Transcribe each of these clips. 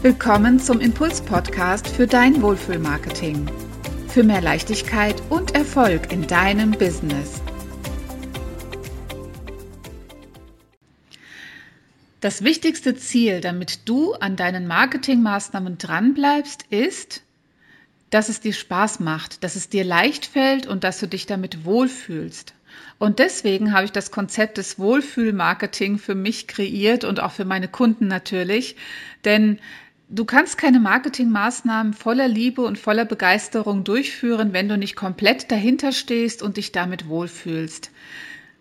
Willkommen zum Impuls-Podcast für dein Wohlfühlmarketing. Für mehr Leichtigkeit und Erfolg in deinem Business. Das wichtigste Ziel, damit du an deinen Marketingmaßnahmen dranbleibst, ist, dass es dir Spaß macht, dass es dir leicht fällt und dass du dich damit wohlfühlst. Und deswegen habe ich das Konzept des Wohlfühlmarketing für mich kreiert und auch für meine Kunden natürlich. Denn Du kannst keine Marketingmaßnahmen voller Liebe und voller Begeisterung durchführen, wenn du nicht komplett dahinter stehst und dich damit wohlfühlst.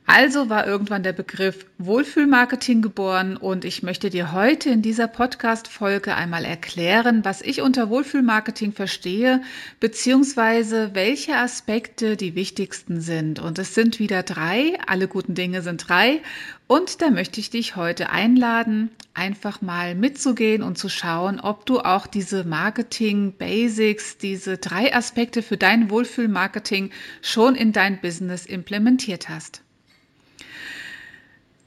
Also war irgendwann der Begriff Wohlfühlmarketing geboren und ich möchte dir heute in dieser Podcast-Folge einmal erklären, was ich unter Wohlfühlmarketing verstehe, beziehungsweise welche Aspekte die wichtigsten sind. Und es sind wieder drei, alle guten Dinge sind drei. Und da möchte ich dich heute einladen, einfach mal mitzugehen und zu schauen, ob du auch diese Marketing Basics, diese drei Aspekte für dein Wohlfühlmarketing schon in dein Business implementiert hast.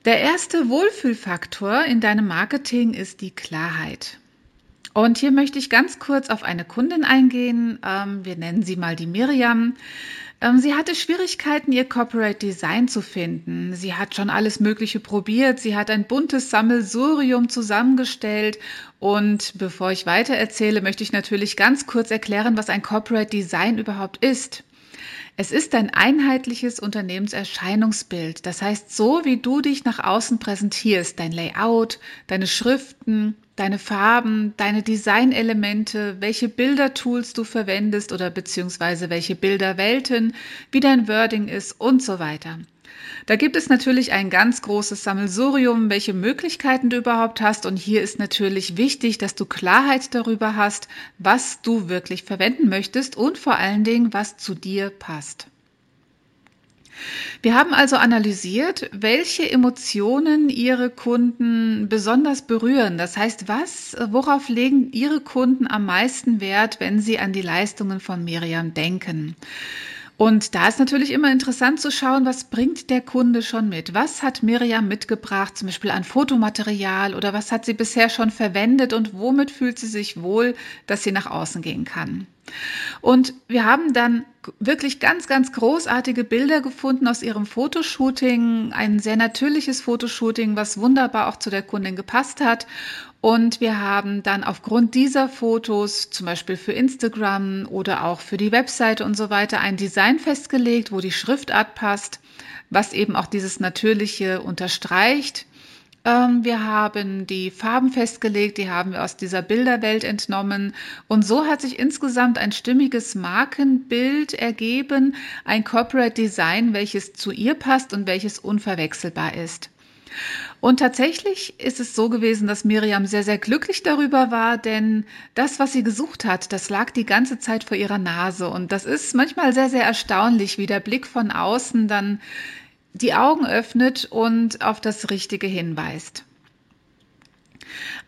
Der erste Wohlfühlfaktor in deinem Marketing ist die Klarheit. Und hier möchte ich ganz kurz auf eine Kundin eingehen. Ähm, wir nennen sie mal die Miriam. Ähm, sie hatte Schwierigkeiten, ihr Corporate Design zu finden. Sie hat schon alles Mögliche probiert. Sie hat ein buntes Sammelsurium zusammengestellt. Und bevor ich weiter erzähle, möchte ich natürlich ganz kurz erklären, was ein Corporate Design überhaupt ist. Es ist ein einheitliches Unternehmenserscheinungsbild. Das heißt, so wie du dich nach außen präsentierst, dein Layout, deine Schriften, deine Farben, deine Designelemente, welche Bildertools du verwendest oder beziehungsweise welche Bilderwelten, wie dein Wording ist und so weiter. Da gibt es natürlich ein ganz großes Sammelsurium, welche Möglichkeiten du überhaupt hast. Und hier ist natürlich wichtig, dass du Klarheit darüber hast, was du wirklich verwenden möchtest und vor allen Dingen, was zu dir passt. Wir haben also analysiert, welche Emotionen Ihre Kunden besonders berühren. Das heißt, was, worauf legen Ihre Kunden am meisten Wert, wenn sie an die Leistungen von Miriam denken? Und da ist natürlich immer interessant zu schauen, was bringt der Kunde schon mit? Was hat Miriam mitgebracht, zum Beispiel an Fotomaterial oder was hat sie bisher schon verwendet und womit fühlt sie sich wohl, dass sie nach außen gehen kann? Und wir haben dann wirklich ganz, ganz großartige Bilder gefunden aus ihrem Fotoshooting, ein sehr natürliches Fotoshooting, was wunderbar auch zu der Kundin gepasst hat. Und wir haben dann aufgrund dieser Fotos, zum Beispiel für Instagram oder auch für die Webseite und so weiter, ein Design festgelegt, wo die Schriftart passt, was eben auch dieses Natürliche unterstreicht. Ähm, wir haben die Farben festgelegt, die haben wir aus dieser Bilderwelt entnommen. Und so hat sich insgesamt ein stimmiges Markenbild ergeben, ein Corporate Design, welches zu ihr passt und welches unverwechselbar ist. Und tatsächlich ist es so gewesen, dass Miriam sehr, sehr glücklich darüber war, denn das, was sie gesucht hat, das lag die ganze Zeit vor ihrer Nase. Und das ist manchmal sehr, sehr erstaunlich, wie der Blick von außen dann die Augen öffnet und auf das Richtige hinweist.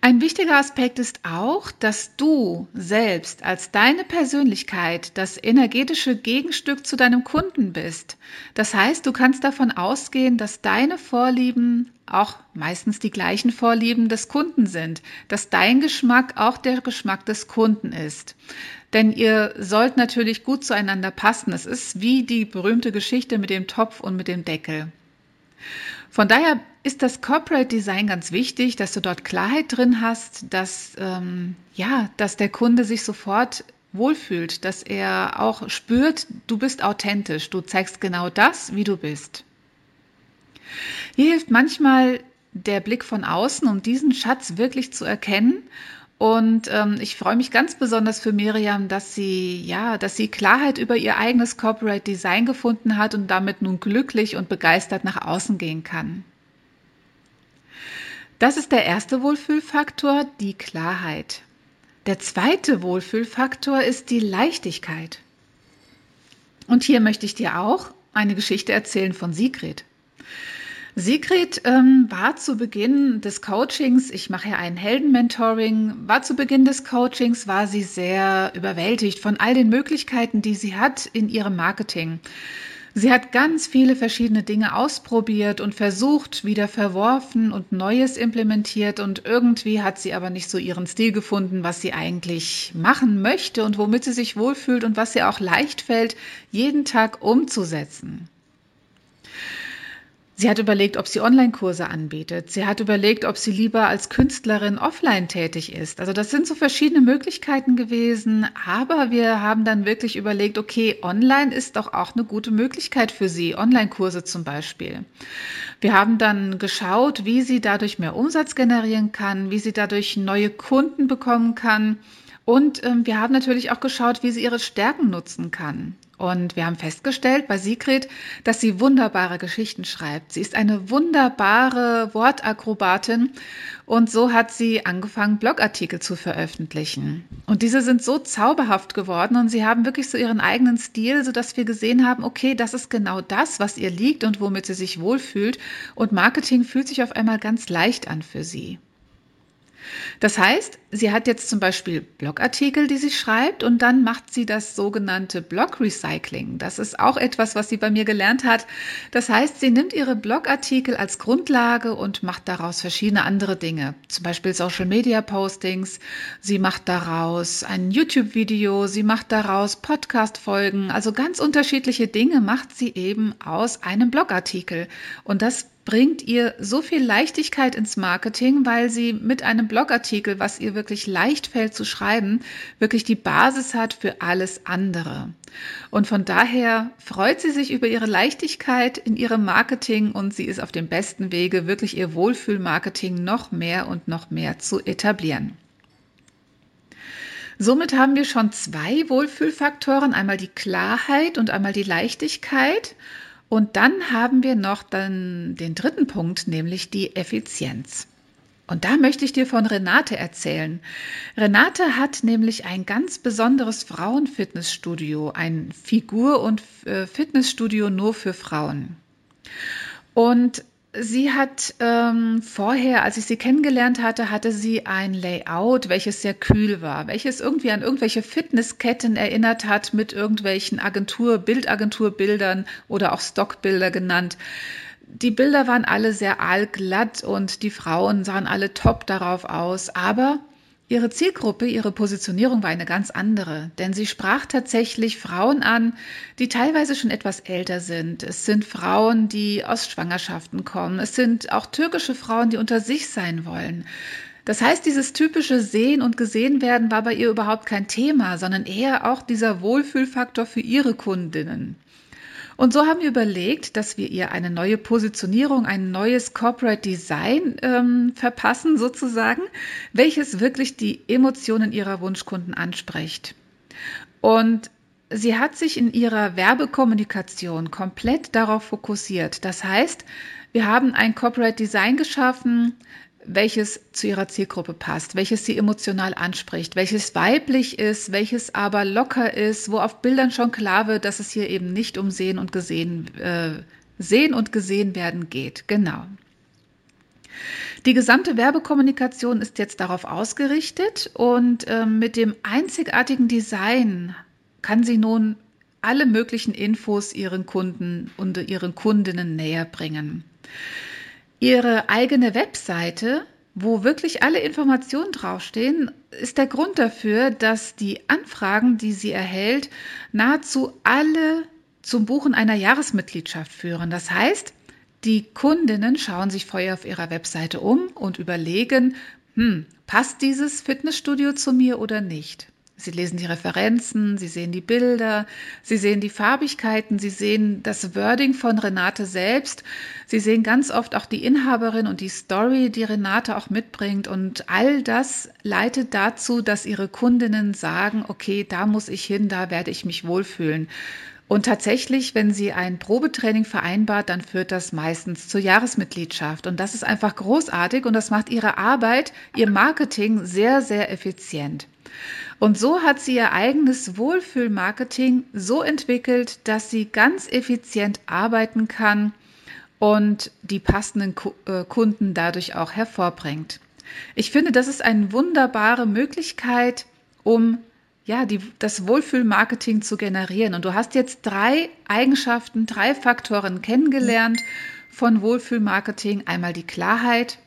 Ein wichtiger Aspekt ist auch, dass du selbst als deine Persönlichkeit das energetische Gegenstück zu deinem Kunden bist. Das heißt, du kannst davon ausgehen, dass deine Vorlieben auch meistens die gleichen Vorlieben des Kunden sind, dass dein Geschmack auch der Geschmack des Kunden ist. Denn ihr sollt natürlich gut zueinander passen. Es ist wie die berühmte Geschichte mit dem Topf und mit dem Deckel. Von daher ist das Corporate Design ganz wichtig, dass du dort Klarheit drin hast, dass, ähm, ja, dass der Kunde sich sofort wohlfühlt, dass er auch spürt, du bist authentisch, du zeigst genau das, wie du bist. Hier hilft manchmal der Blick von außen, um diesen Schatz wirklich zu erkennen. Und ähm, ich freue mich ganz besonders für Miriam, dass sie ja, dass sie Klarheit über ihr eigenes Corporate Design gefunden hat und damit nun glücklich und begeistert nach außen gehen kann. Das ist der erste Wohlfühlfaktor, die Klarheit. Der zweite Wohlfühlfaktor ist die Leichtigkeit. Und hier möchte ich dir auch eine Geschichte erzählen von Sigrid. Sigrid ähm, war zu Beginn des Coachings, ich mache ja ein Heldenmentoring, war zu Beginn des Coachings, war sie sehr überwältigt von all den Möglichkeiten, die sie hat in ihrem Marketing. Sie hat ganz viele verschiedene Dinge ausprobiert und versucht, wieder verworfen und Neues implementiert und irgendwie hat sie aber nicht so ihren Stil gefunden, was sie eigentlich machen möchte und womit sie sich wohlfühlt und was ihr auch leicht fällt, jeden Tag umzusetzen. Sie hat überlegt, ob sie Online-Kurse anbietet. Sie hat überlegt, ob sie lieber als Künstlerin offline tätig ist. Also das sind so verschiedene Möglichkeiten gewesen. Aber wir haben dann wirklich überlegt, okay, online ist doch auch eine gute Möglichkeit für sie. Online-Kurse zum Beispiel. Wir haben dann geschaut, wie sie dadurch mehr Umsatz generieren kann, wie sie dadurch neue Kunden bekommen kann. Und ähm, wir haben natürlich auch geschaut, wie sie ihre Stärken nutzen kann. Und wir haben festgestellt bei Sigrid, dass sie wunderbare Geschichten schreibt. Sie ist eine wunderbare Wortakrobatin und so hat sie angefangen, Blogartikel zu veröffentlichen. Und diese sind so zauberhaft geworden und sie haben wirklich so ihren eigenen Stil, sodass wir gesehen haben, okay, das ist genau das, was ihr liegt und womit sie sich wohlfühlt. Und Marketing fühlt sich auf einmal ganz leicht an für sie. Das heißt, sie hat jetzt zum Beispiel Blogartikel, die sie schreibt und dann macht sie das sogenannte Blog Recycling. Das ist auch etwas, was sie bei mir gelernt hat. Das heißt, sie nimmt ihre Blogartikel als Grundlage und macht daraus verschiedene andere Dinge. Zum Beispiel Social Media Postings. Sie macht daraus ein YouTube-Video. Sie macht daraus Podcast-Folgen. Also ganz unterschiedliche Dinge macht sie eben aus einem Blogartikel. Und das bringt ihr so viel Leichtigkeit ins Marketing, weil sie mit einem Blogartikel, was ihr wirklich leicht fällt zu schreiben, wirklich die Basis hat für alles andere. Und von daher freut sie sich über ihre Leichtigkeit in ihrem Marketing und sie ist auf dem besten Wege, wirklich ihr Wohlfühlmarketing noch mehr und noch mehr zu etablieren. Somit haben wir schon zwei Wohlfühlfaktoren, einmal die Klarheit und einmal die Leichtigkeit. Und dann haben wir noch dann den dritten Punkt, nämlich die Effizienz. Und da möchte ich dir von Renate erzählen. Renate hat nämlich ein ganz besonderes Frauenfitnessstudio, ein Figur- und äh, Fitnessstudio nur für Frauen. Und Sie hat ähm, vorher, als ich sie kennengelernt hatte, hatte sie ein Layout, welches sehr kühl war, welches irgendwie an irgendwelche Fitnessketten erinnert hat mit irgendwelchen Agentur, Bildagenturbildern oder auch Stockbilder genannt. Die Bilder waren alle sehr aalglatt und die Frauen sahen alle top darauf aus, aber Ihre Zielgruppe, ihre Positionierung war eine ganz andere, denn sie sprach tatsächlich Frauen an, die teilweise schon etwas älter sind. Es sind Frauen, die aus Schwangerschaften kommen. Es sind auch türkische Frauen, die unter sich sein wollen. Das heißt, dieses typische Sehen und Gesehen werden war bei ihr überhaupt kein Thema, sondern eher auch dieser Wohlfühlfaktor für ihre Kundinnen. Und so haben wir überlegt, dass wir ihr eine neue Positionierung, ein neues Corporate Design ähm, verpassen sozusagen, welches wirklich die Emotionen ihrer Wunschkunden anspricht. Und sie hat sich in ihrer Werbekommunikation komplett darauf fokussiert. Das heißt, wir haben ein Corporate Design geschaffen, welches zu ihrer Zielgruppe passt, welches sie emotional anspricht, welches weiblich ist, welches aber locker ist, wo auf Bildern schon klar wird, dass es hier eben nicht um Sehen und Gesehen, äh, Sehen und Gesehen werden geht. Genau. Die gesamte Werbekommunikation ist jetzt darauf ausgerichtet und äh, mit dem einzigartigen Design kann sie nun alle möglichen Infos ihren Kunden und ihren Kundinnen näher bringen ihre eigene Webseite, wo wirklich alle Informationen draufstehen, ist der Grund dafür, dass die Anfragen, die sie erhält, nahezu alle zum Buchen einer Jahresmitgliedschaft führen. Das heißt, die Kundinnen schauen sich vorher auf ihrer Webseite um und überlegen, hm, passt dieses Fitnessstudio zu mir oder nicht? Sie lesen die Referenzen, Sie sehen die Bilder, Sie sehen die Farbigkeiten, Sie sehen das Wording von Renate selbst, Sie sehen ganz oft auch die Inhaberin und die Story, die Renate auch mitbringt und all das leitet dazu, dass Ihre Kundinnen sagen, okay, da muss ich hin, da werde ich mich wohlfühlen. Und tatsächlich, wenn sie ein Probetraining vereinbart, dann führt das meistens zur Jahresmitgliedschaft. Und das ist einfach großartig und das macht ihre Arbeit, ihr Marketing sehr, sehr effizient. Und so hat sie ihr eigenes Wohlfühlmarketing so entwickelt, dass sie ganz effizient arbeiten kann und die passenden äh, Kunden dadurch auch hervorbringt. Ich finde, das ist eine wunderbare Möglichkeit, um ja, die, das Wohlfühlmarketing zu generieren. Und du hast jetzt drei Eigenschaften, drei Faktoren kennengelernt von Wohlfühlmarketing. Einmal die Klarheit,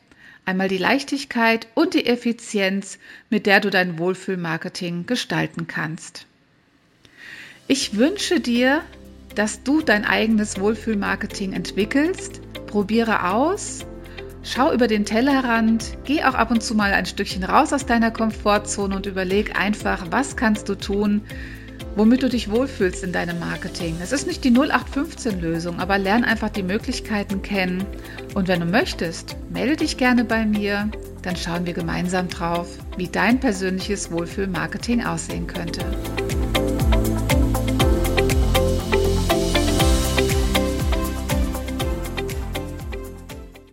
einmal die Leichtigkeit und die Effizienz, mit der du dein Wohlfühlmarketing gestalten kannst. Ich wünsche dir, dass du dein eigenes Wohlfühlmarketing entwickelst. Probiere aus Schau über den Tellerrand, geh auch ab und zu mal ein Stückchen raus aus deiner Komfortzone und überleg einfach, was kannst du tun, womit du dich wohlfühlst in deinem Marketing. Es ist nicht die 0815-Lösung, aber lern einfach die Möglichkeiten kennen. Und wenn du möchtest, melde dich gerne bei mir, dann schauen wir gemeinsam drauf, wie dein persönliches Wohlfühlmarketing aussehen könnte.